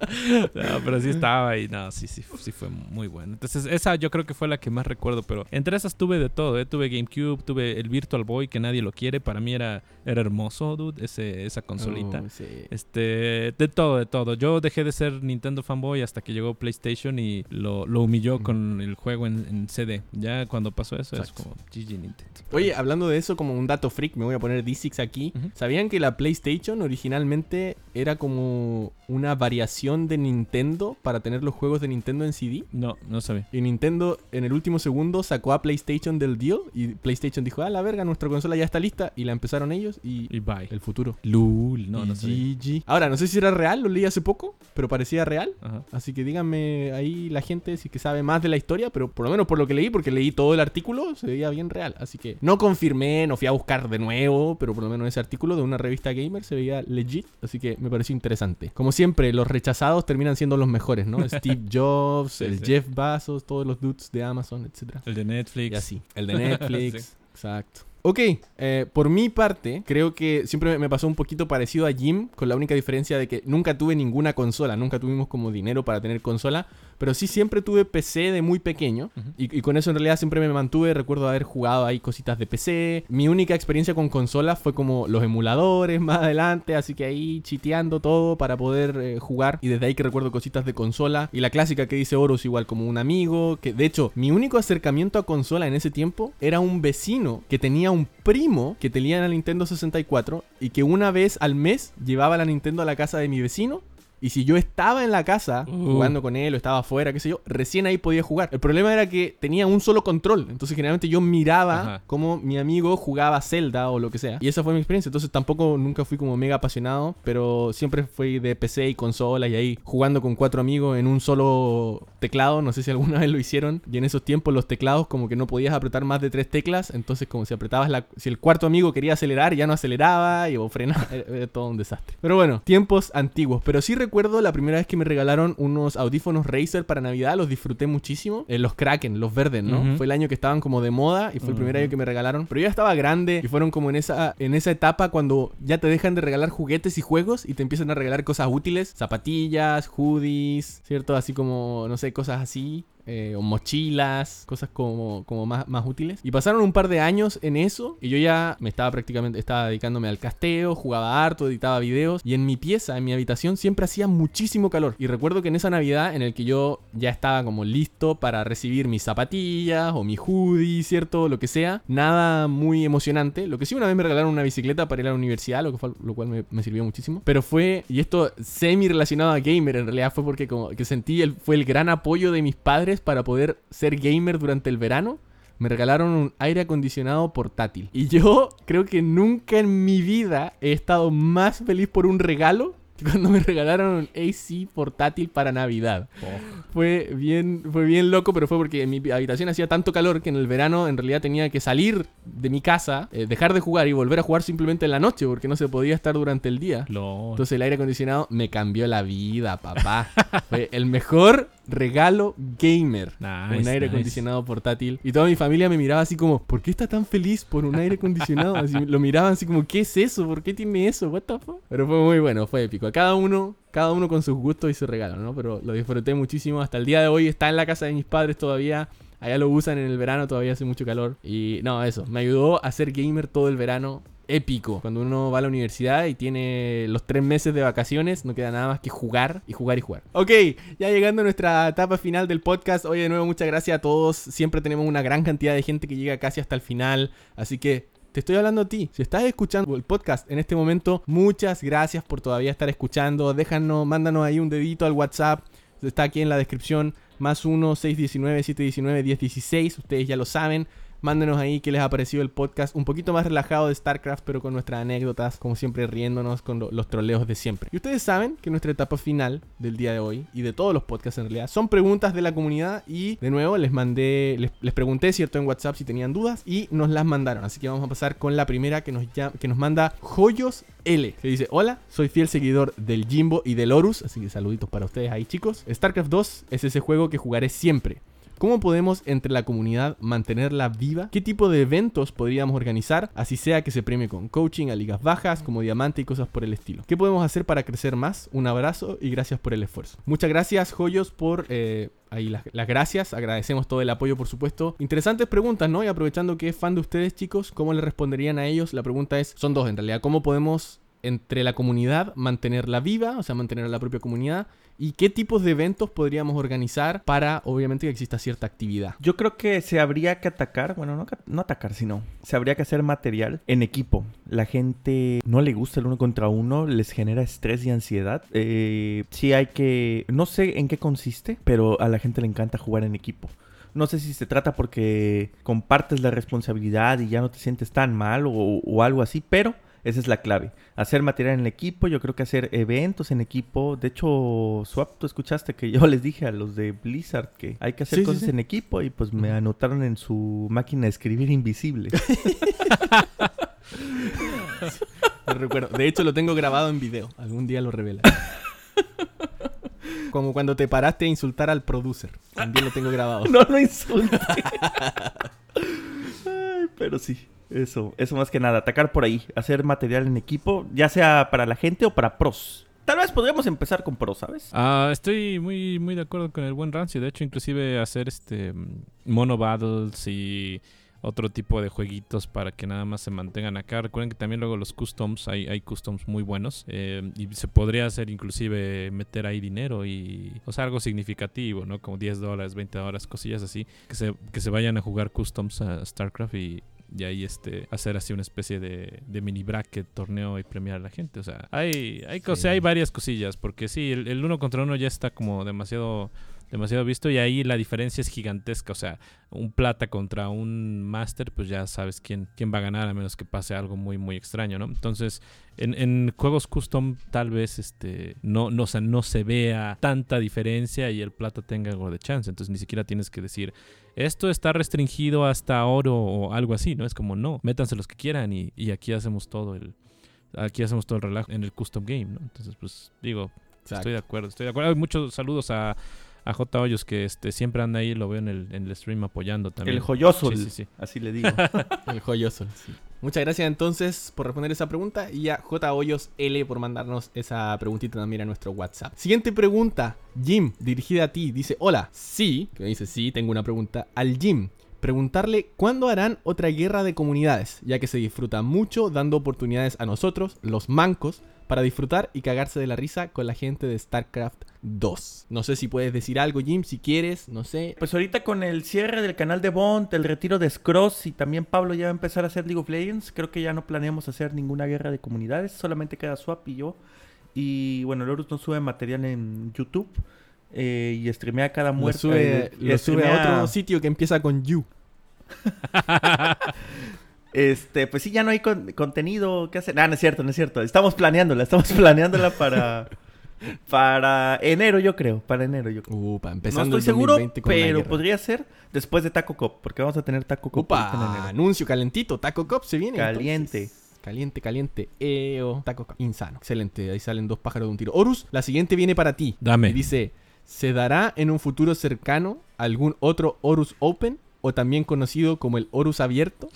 (laughs) no, pero sí estaba ahí. No, sí, sí, sí fue muy bueno. Entonces, esa yo creo que fue la que más recuerdo. Pero entre esas tuve de todo. ¿eh? Tuve GameCube, tuve el Virtual Boy, que nadie lo quiere. Para mí era, era hermoso, dude, ese, esa consolita. Oh, este, de todo, de todo. Yo dejé de ser Nintendo fanboy hasta que llegó PlayStation y lo, lo humilló con el juego en, CD. Ya cuando pasó eso es como GG Nintendo. Oye, hablando de eso, como un dato freak, me voy a poner D6 aquí. ¿Sabían que la PlayStation originalmente era como una variación de Nintendo para tener los juegos de Nintendo en CD? No, no sabía. Y Nintendo en el último segundo sacó a PlayStation del deal y PlayStation dijo, ah, la verga, nuestra consola ya está lista y la empezaron ellos y, y bye. El futuro. Lul, no, no GG. Ahora, no sé si era real, lo leí hace poco, pero parecía real. Así que díganme ahí la gente si que sabe más de la historia, pero por lo menos por lo que leí, porque leí todo el artículo, se veía bien real. Así que no confirmé, no fui a buscar de nuevo, pero por lo menos ese artículo de una revista gamer se veía legit, así que me pareció interesante. Como siempre, los rechazados terminan siendo los mejores, ¿no? (laughs) Steve Jobs, el Jeff Bezos, todos los dudes de Amazon, etc. El de Netflix. Y así. El de (laughs) Netflix. Exacto. Ok, eh, por mi parte, creo que siempre me pasó un poquito parecido a Jim, con la única diferencia de que nunca tuve ninguna consola, nunca tuvimos como dinero para tener consola, pero sí siempre tuve PC de muy pequeño y, con eso en realidad siempre me mantuve, recuerdo haber jugado ahí cositas de PC. Mi única experiencia con consolas fue como los emuladores (laughs) más adelante, así que ahí chiteando todo para poder eh, jugar y desde ahí que recuerdo cositas de consola y la clásica que dice Horus igual como un amigo, que de hecho mi único acercamiento a consola en ese tiempo era un vecino que tenía un primo que tenía la Nintendo 64 y que una vez al mes llevaba la Nintendo a la casa de mi vecino y si yo estaba en la casa uh. jugando con él o estaba afuera, qué sé yo, recién ahí podía jugar. El problema era que tenía un solo control. Entonces generalmente yo miraba como mi amigo jugaba Zelda o lo que sea. Y esa fue mi experiencia. Entonces tampoco nunca fui como mega apasionado, pero siempre fui de PC y consola y ahí jugando con cuatro amigos en un solo teclado. No sé si alguna (laughs) vez lo hicieron. Y en esos tiempos los teclados como que no podías apretar más de tres teclas. Entonces como si apretabas la... Si el cuarto amigo quería acelerar, ya no aceleraba y o frenaba. (laughs) Era todo un desastre. Pero bueno, tiempos antiguos. Pero sí recuerdo la primera vez que me regalaron unos audífonos Razer para Navidad, los disfruté muchísimo. Eh, los Kraken, los verdes, ¿no? Fue el año que estaban como de moda y fue el primer año que me regalaron. Pero yo ya estaba grande y fueron como en esa, en esa etapa cuando ya te dejan de regalar juguetes y juegos y te empiezan a regalar cosas útiles, zapatillas, hoodies, ¿cierto? Así como, no sé, cosas así. Eh, o mochilas, cosas como, como más, más útiles. Y pasaron un par de años en eso y yo ya me estaba prácticamente, estaba dedicándome al casteo, jugaba harto, editaba videos y en mi pieza, en mi habitación siempre hacía muchísimo calor. Y recuerdo que en esa Navidad en el que yo ya estaba como listo para recibir mis zapatillas o mi hoodie, ¿cierto? Lo que sea. Nada muy emocionante. Lo que sí una vez me regalaron una bicicleta para ir a la universidad, lo, que fue, lo cual me, sirvió muchísimo. Pero fue, y esto semi relacionado a gamer en realidad fue porque como que sentí el, fue el gran apoyo de mis padres para poder ser gamer durante el verano, me regalaron un aire acondicionado portátil. Y yo creo que nunca en mi vida he estado más feliz por un regalo cuando me regalaron un AC portátil para Navidad. Fue bien, fue bien loco, pero fue porque en mi habitación hacía tanto calor que en el verano en realidad tenía que salir de mi casa, eh, dejar de jugar y volver a jugar simplemente en la noche porque no se podía estar durante el día. Entonces el aire acondicionado me cambió la vida, papá. (laughs) fue el mejor regalo gamer. un aire acondicionado portátil. Y toda mi familia me miraba así como, ¿por qué está tan feliz por un aire acondicionado? Así, lo miraban así como, ¿qué es eso? ¿Por qué tiene eso? What the fuck? Pero fue muy bueno, fue épico. Cada uno, cada uno con sus gustos y su regalo, ¿no? Pero lo disfruté muchísimo. Hasta el día de hoy está en la casa de mis padres todavía. Allá lo usan en el verano, todavía hace mucho calor. Y no, eso, me ayudó a ser gamer todo el verano épico. Cuando uno va a la universidad y tiene los tres meses de vacaciones, no queda nada más que jugar y jugar y jugar. Ok, ya llegando a nuestra etapa final del podcast. Hoy de nuevo muchas gracias a todos. Siempre tenemos una gran cantidad de gente que llega casi hasta el final. Así que te estoy hablando a ti. Si estás escuchando el podcast en este momento, muchas gracias por todavía estar escuchando. Déjanos, mándanos ahí un dedito al WhatsApp. Está aquí en la descripción. Más 1 619 719 1016. Ustedes ya lo saben. Mándenos ahí qué les ha parecido el podcast. Un poquito más relajado de StarCraft, pero con nuestras anécdotas, como siempre riéndonos con los troleos de siempre. Y ustedes saben que nuestra etapa final del día de hoy y de todos los podcasts en realidad son preguntas de la comunidad. Y de nuevo les mandé, les, pregunté, ¿cierto? En WhatsApp si tenían dudas y nos las mandaron. Así que vamos a pasar con la primera que nos, que nos manda Joyos L, que dice, hola, soy fiel seguidor del Jimbo y del Horus, así que saluditos para ustedes ahí chicos. StarCraft 2 es ese juego que jugaré siempre. ¿Cómo podemos entre la comunidad mantenerla viva? ¿Qué tipo de eventos podríamos organizar? Así sea que se premie con coaching a ligas bajas, como diamante y cosas por el estilo. ¿Qué podemos hacer para crecer más? Un abrazo y gracias por el esfuerzo. Muchas gracias, Joyos, por... Eh, ahí las, las, gracias, agradecemos todo el apoyo por supuesto. Interesantes preguntas, ¿no? Y aprovechando que es fan de ustedes chicos, ¿cómo le responderían a ellos? La pregunta es, son dos en realidad, ¿cómo podemos entre la comunidad mantenerla viva, o sea, mantener a la propia comunidad y qué tipos de eventos podríamos organizar para, obviamente, que exista cierta actividad. Yo creo que se habría que atacar, bueno, no, no atacar, sino se habría que hacer material en equipo. La gente no le gusta el uno contra uno, les genera estrés y ansiedad. Eh, sí hay que, no sé en qué consiste, pero a la gente le encanta jugar en equipo. No sé si se trata porque compartes la responsabilidad y ya no te sientes tan mal o, o algo así, pero esa es la clave. Hacer material en el equipo, yo creo que hacer eventos en equipo. De hecho, Swap, tú escuchaste que (laughs) yo les dije a los de Blizzard que hay que hacer cosas en equipo y pues me anotaron en su máquina de escribir invisible. (laughs) recuerdo. De hecho, lo tengo grabado en video. Algún día lo revela. (laughs) Como cuando te paraste a insultar al producer. También lo tengo grabado. no lo insulté. pero sí. Eso, eso más que nada, atacar por ahí, hacer material en equipo, ya sea para la gente o para pros. Tal vez podríamos empezar con pros, ¿sabes? Ah, estoy muy, muy de acuerdo con el buen Rancio. De hecho, inclusive hacer este mono battles y otro tipo de jueguitos para que nada más se mantengan acá. Recuerden que también luego los customs, hay, hay customs muy buenos eh, y se podría hacer inclusive meter ahí dinero y, o sea, algo significativo, ¿no? Como 10 dólares, 20 dólares, cosillas así, que se, que se vayan a jugar customs a StarCraft y y ahí este hacer así una especie de, mini bracket torneo y premiar a la gente. O sea hay hay hay varias cosillas porque sí el, uno contra uno ya está como demasiado demasiado visto y ahí la diferencia es gigantesca. O sea un plata contra un master pues ya sabes quién quién va a ganar a menos que pase algo muy muy extraño no entonces en, en juegos custom tal vez este no no, no se vea tanta diferencia y el plata tenga algo de chance. Entonces ni siquiera tienes que decir esto está restringido hasta oro o algo así, ¿no? Es como, no, métanse los que quieran y, aquí hacemos todo el aquí hacemos todo el relajo en el custom game, ¿no? Entonces, pues digo, estoy de acuerdo, estoy de acuerdo. Muchos saludos a, a J. Hoyos que este, siempre anda ahí, lo veo en el, en el stream apoyando también. El joyoso, sí, sí, así le digo. (laughs) el joyoso, sí. Muchas gracias entonces por responder esa pregunta y a J. Hoyos L por mandarnos esa preguntita también a nuestro WhatsApp. Siguiente pregunta, Jim, dirigida a ti. Dice, hola, sí, que me dice sí, tengo una pregunta. Al Jim, preguntarle cuándo harán otra guerra de comunidades, ya que se disfruta mucho dando oportunidades a nosotros, los mancos, para disfrutar y cagarse de la risa con la gente de StarCraft 2. No sé si puedes decir algo, Jim, si quieres, no sé. Pues ahorita con el cierre del canal de Bond, el retiro de Scross y también Pablo ya va a empezar a hacer League of Legends, creo que ya no planeamos hacer ninguna guerra de comunidades, solamente queda Swap y yo. Y bueno, Lorus no sube material en YouTube. Eh, y streamea cada muerte. Lo sube, lo sube a otro (laughs) sitio que empieza con You. (laughs) Este, pues sí, ya no hay contenido que hacer. Ah, no es cierto, no es cierto. Estamos planeándola, estamos (laughs) planeándola para para enero, yo creo. Para enero, yo creo. Upa, empezando no estoy seguro, pero podría ser después de Taco Cop, porque vamos a tener Taco Cop. Upa, anuncio calentito. Taco Cop se viene. Caliente. Caliente, caliente. Eo, Taco Cop. Insano. Excelente. Ahí salen dos pájaros de un tiro. Horus, la siguiente viene para ti. Dame. dice: ¿Se dará en un futuro cercano algún otro Horus Open? O también conocido como el Horus abierto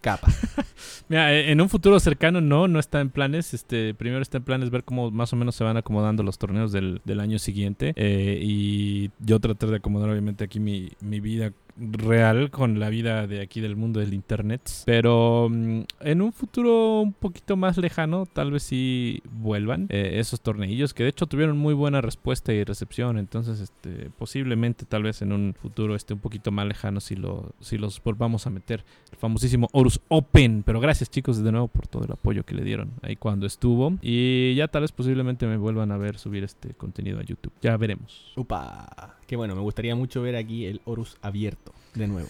capa. (laughs) Mira, e, en un futuro cercano no, no está en planes. Este, primero está en planes ver cómo más o menos se van acomodando los torneos del, año siguiente. Eh, y yo tratar de acomodar obviamente aquí mi, mi vida real con la vida de aquí del mundo del internet. Pero mm, en un futuro un poquito más lejano, tal vez sí vuelvan eh, esos torneillos que de hecho tuvieron muy buena respuesta y recepción. Entonces, este, posiblemente tal vez en un futuro esté un poquito más lejano si, si los volvamos a meter. El famosísimo Horus Open. Pero gracias chicos de nuevo por todo el apoyo que le dieron ahí cuando estuvo. Y ya tal vez posiblemente me vuelvan a ver subir este contenido a YouTube. Ya veremos. Upa. Que bueno, me gustaría mucho ver aquí el Horus abierto de nuevo.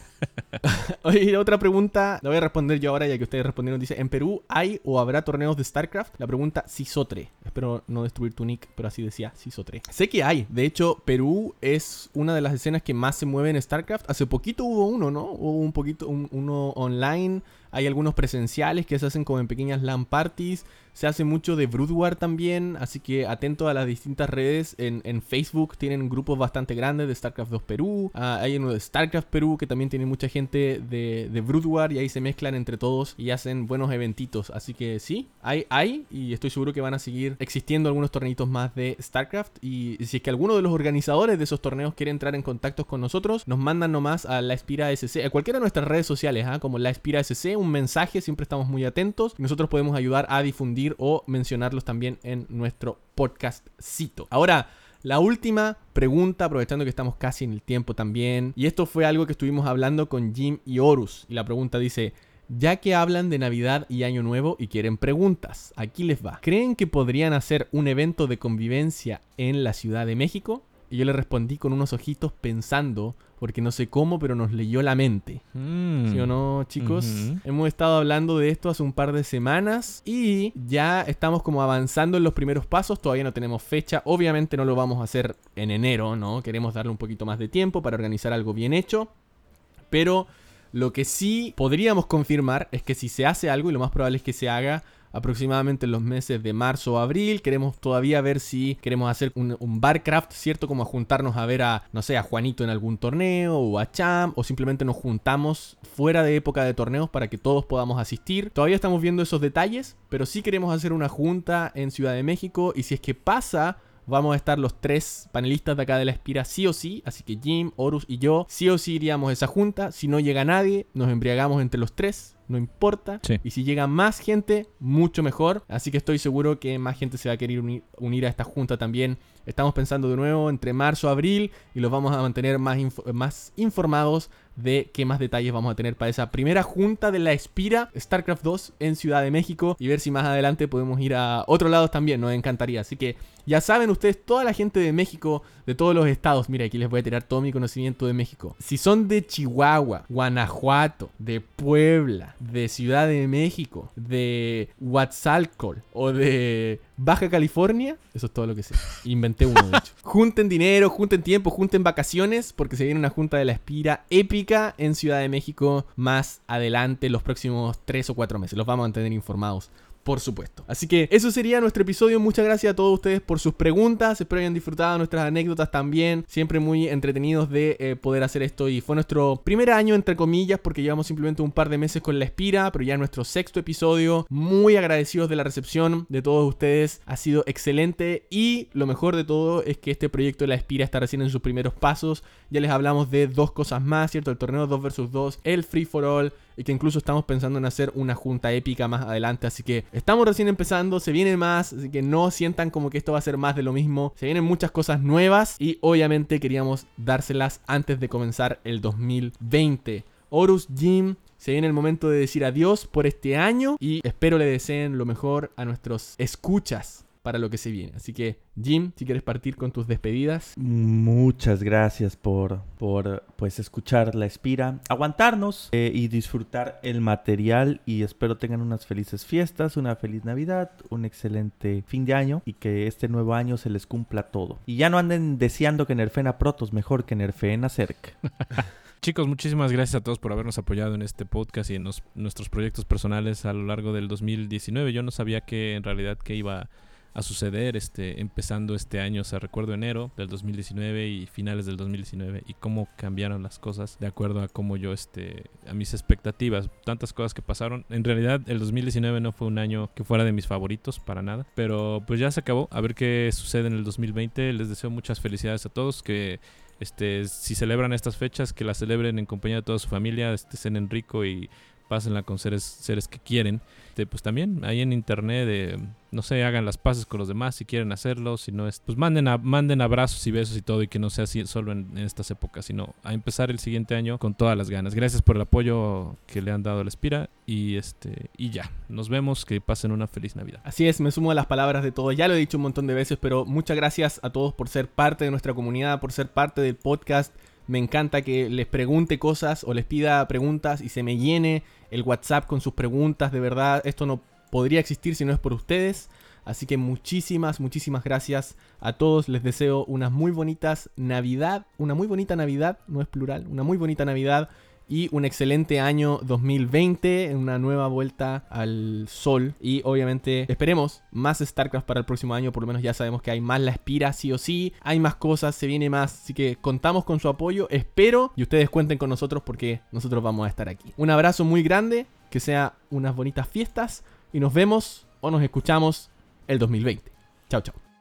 (laughs) Otra pregunta, la voy a responder yo ahora ya que ustedes respondieron. Dice, ¿en Perú hay o habrá torneos de StarCraft? La pregunta Sisotre. Espero no destruir tu nick, pero así decía Sisotre. Sé que hay. De hecho, Perú es una de las escenas que más se mueve en StarCraft. Hace poquito hubo uno, ¿no? Hubo un poquito, uno online. Hay algunos presenciales que se hacen como en pequeñas LAN parties. Se hace mucho de Brood War también, así que atento a las distintas redes. En, Facebook tienen grupos bastante grandes de StarCraft 2 Perú. Ah, hay uno de StarCraft Perú que también tiene mucha gente de, de y ahí se mezclan entre todos y hacen buenos eventitos. Así que sí, hay, hay y estoy seguro que van a seguir existiendo algunos torneitos más de StarCraft. Y si es que alguno de los organizadores de esos torneos quiere entrar en contacto con nosotros, nos mandan nomás a la Espira SC, a cualquiera de nuestras redes sociales, ¿ah? como la Espira SC, un mensaje, siempre estamos muy atentos. Nosotros podemos ayudar a difundir o mencionarlos también en nuestro podcastcito. Ahora, la última pregunta, aprovechando que estamos casi en el tiempo también, y esto fue algo que estuvimos hablando con Jim y Horus, y la pregunta dice, ya que hablan de Navidad y Año Nuevo y quieren preguntas, aquí les va. ¿Creen que podrían hacer un evento de convivencia en la Ciudad de México? Y yo le respondí con unos ojitos pensando, porque no sé cómo, pero nos leyó la mente. Mm. ¿Sí o no, chicos? Hemos estado hablando de esto hace un par de semanas y ya estamos como avanzando en los primeros pasos. Todavía no tenemos fecha. Obviamente no lo vamos a hacer en enero, ¿no? Queremos darle un poquito más de tiempo para organizar algo bien hecho. Pero lo que sí podríamos confirmar es que si se hace algo, y lo más probable es que se haga, aproximadamente en los meses de marzo o abril. Queremos todavía ver si queremos hacer un, Barcraft, ¿cierto? Como juntarnos a ver a, no sé, a Juanito en algún torneo o a Cham, o simplemente nos juntamos fuera de época de torneos para que todos podamos asistir. Todavía estamos viendo esos detalles, pero sí queremos hacer una junta en Ciudad de México y si es que pasa... Vamos a estar los tres panelistas de acá de la Espira sí o sí. Así que Jim, Horus y yo sí o sí iríamos a esa junta. Si no llega nadie, nos embriagamos entre los tres no importa. Y si llega más gente, mucho mejor. Así que estoy seguro que más gente se va a querer unir, a esta junta también. Estamos pensando de nuevo entre marzo y abril y los vamos a mantener más, más informados de qué más detalles vamos a tener para esa primera junta de la Espira StarCraft 2 en Ciudad de México y ver si más adelante podemos ir a otros lados también, nos encantaría. Así que ya saben ustedes, toda la gente de México, de todos los estados, mira, aquí les voy a tirar todo mi conocimiento de México. Si son de Chihuahua, Guanajuato, de Puebla, de Ciudad de México, de Huatzalcol o de Baja California, eso es todo lo que sé. Inventé uno, de hecho. (laughs) junten dinero, junten tiempo, junten vacaciones, porque se viene una junta de la Espira épica en Ciudad de México más adelante, los próximos 3 o 4 meses. Los vamos a mantener informados por supuesto. Así que eso sería nuestro episodio. Muchas gracias a todos ustedes por sus preguntas. Espero hayan disfrutado nuestras anécdotas también. Siempre muy entretenidos de eh, poder hacer esto. Y fue nuestro primer año, entre comillas, porque llevamos simplemente un par de meses con la Espira, pero ya nuestro sexto episodio. Muy agradecidos de la recepción de todos ustedes. Ha sido excelente. Y lo mejor de todo es que este proyecto de la Espira está recién en sus primeros pasos. Ya les hablamos de dos cosas más, ¿cierto? El torneo 2 vs 2, el Free for All y que incluso estamos pensando en hacer una junta épica más adelante. Así que estamos recién empezando, se viene más, así que no sientan como que esto va a ser más de lo mismo. Se vienen muchas cosas nuevas y obviamente queríamos dárselas antes de comenzar el 2020. Horus Jim se viene el momento de decir adiós por este año y espero le deseen lo mejor a nuestros escuchas para lo que se viene. Así que, Jim, si quieres partir con tus despedidas. Muchas gracias por, por pues, escuchar la espira, aguantarnos eh, y disfrutar el material. Y espero tengan unas felices fiestas, una feliz Navidad, un excelente fin de año y que este nuevo año se les cumpla todo. Y ya no anden deseando que nerfeen a Protos mejor que nerfeen a Cerc. (laughs) Chicos, muchísimas gracias a todos por habernos apoyado en este podcast y en nuestros proyectos personales a lo largo del 2019. Yo no sabía que en realidad que iba a suceder este empezando este año, o sea, recuerdo enero del 2019 y finales del 2019 y cómo cambiaron las cosas de acuerdo a cómo yo este a mis expectativas, tantas cosas que pasaron. En realidad el 2019 no fue un año que fuera de mis favoritos para nada, pero pues ya se acabó. A ver qué sucede en el 2020. Les deseo muchas felicidades a todos que este, si celebran estas fechas, que las celebren en compañía de toda su familia, este, cenen rico y pásenla con seres, seres que quieren. Este, pues también ahí en internet, eh, no sé, hagan las paces con los demás si quieren hacerlo, si no es, pues manden, manden abrazos y besos y todo y que no sea así solo en, estas épocas, sino a empezar el siguiente año con todas las ganas. Gracias por el apoyo que le han dado a la Espira y este y ya, nos vemos, que pasen una feliz Navidad. Así es, me sumo a las palabras de todos, ya lo he dicho un montón de veces, pero muchas gracias a todos por ser parte de nuestra comunidad, por ser parte del podcast. Me encanta que les pregunte cosas o les pida preguntas y se me llene el WhatsApp con sus preguntas. De verdad, esto no podría existir si no es por ustedes. Así que muchísimas, muchísimas gracias a todos. Les deseo unas muy bonitas Navidad. Una muy bonita Navidad, no es plural. Una muy bonita Navidad y un excelente año 2020, una nueva vuelta al sol y obviamente esperemos más StarCraft para el próximo año, por lo menos ya sabemos que hay más la espira sí o sí, hay más cosas, se viene más, así que contamos con su apoyo, espero y ustedes cuenten con nosotros porque nosotros vamos a estar aquí. Un abrazo muy grande, que sea unas bonitas fiestas y nos vemos o nos escuchamos el 2020. Chao, chao.